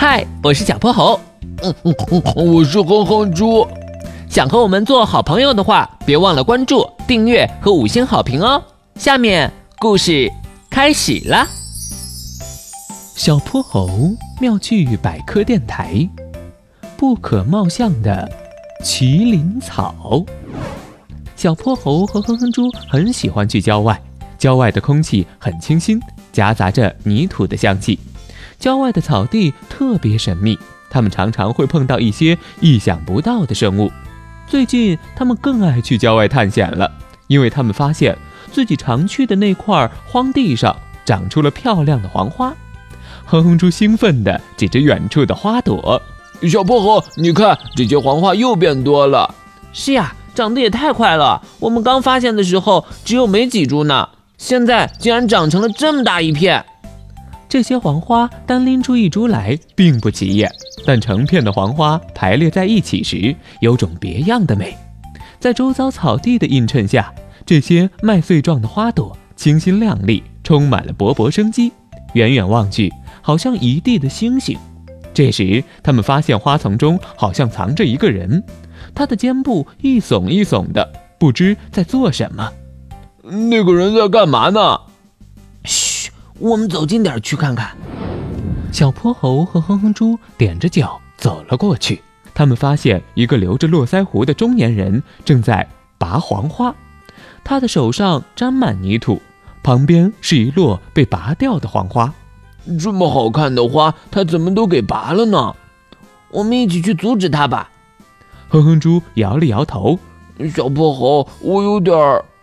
嗨，我是小泼猴。嗯嗯嗯，我是哼哼猪。想和我们做好朋友的话，别忘了关注、订阅和五星好评哦。下面故事开始了。小泼猴妙趣百科电台，不可貌相的麒麟草。小泼猴和哼哼猪很喜欢去郊外，郊外的空气很清新，夹杂着泥土的香气。郊外的草地特别神秘，他们常常会碰到一些意想不到的生物。最近，他们更爱去郊外探险了，因为他们发现自己常去的那块荒地上长出了漂亮的黄花。哼哼猪兴奋地指着远处的花朵：“小薄荷，你看，这些黄花又变多了。”“是呀，长得也太快了。我们刚发现的时候只有没几株呢，现在竟然长成了这么大一片。”这些黄花单拎出一株来并不起眼，但成片的黄花排列在一起时，有种别样的美。在周遭草地的映衬下，这些麦穗状的花朵清新亮丽，充满了勃勃生机。远远望去，好像一地的星星。这时，他们发现花丛中好像藏着一个人，他的肩部一耸一耸的，不知在做什么。那个人在干嘛呢？我们走近点去看看。小泼猴和哼哼猪踮着脚走了过去，他们发现一个留着络腮胡的中年人正在拔黄花，他的手上沾满泥土，旁边是一摞被拔掉的黄花。这么好看的花，他怎么都给拔了呢？我们一起去阻止他吧。哼哼猪摇了摇头。小泼猴，我有点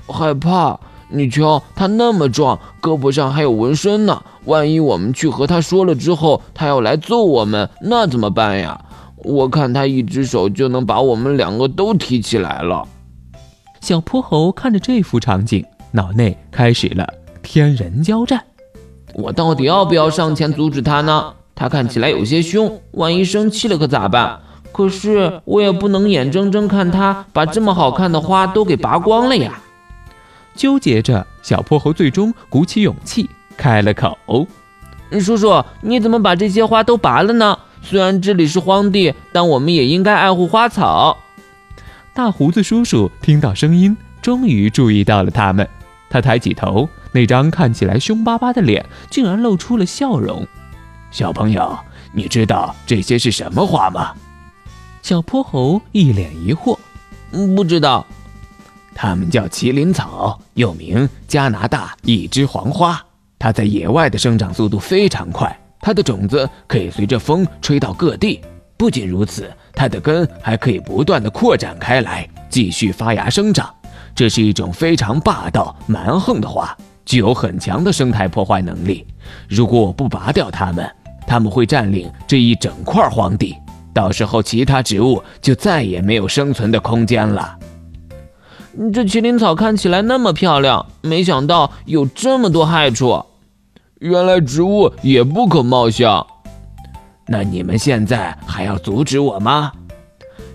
害怕。你瞧，他那么壮，胳膊上还有纹身呢。万一我们去和他说了之后，他要来揍我们，那怎么办呀？我看他一只手就能把我们两个都提起来了。小泼猴看着这幅场景，脑内开始了天人交战。我到底要不要上前阻止他呢？他看起来有些凶，万一生气了可咋办？可是我也不能眼睁睁看他把这么好看的花都给拔光了呀。纠结着，小泼猴最终鼓起勇气开了口：“叔叔，你怎么把这些花都拔了呢？虽然这里是荒地，但我们也应该爱护花草。”大胡子叔叔听到声音，终于注意到了他们。他抬起头，那张看起来凶巴巴的脸竟然露出了笑容。“小朋友，你知道这些是什么花吗？”小泼猴一脸疑惑：“不知道。”它们叫麒麟草，又名加拿大一枝黄花。它在野外的生长速度非常快，它的种子可以随着风吹到各地。不仅如此，它的根还可以不断的扩展开来，继续发芽生长。这是一种非常霸道蛮横的花，具有很强的生态破坏能力。如果我不拔掉它们，它们会占领这一整块荒地，到时候其他植物就再也没有生存的空间了。这麒麟草看起来那么漂亮，没想到有这么多害处。原来植物也不可貌相。那你们现在还要阻止我吗？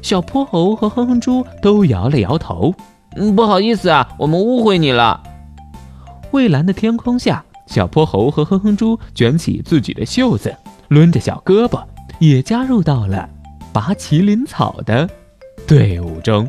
小泼猴和哼哼猪都摇了摇头。嗯，不好意思啊，我们误会你了。蔚蓝的天空下，小泼猴和哼哼猪卷起自己的袖子，抡着小胳膊，也加入到了拔麒麟草的队伍中。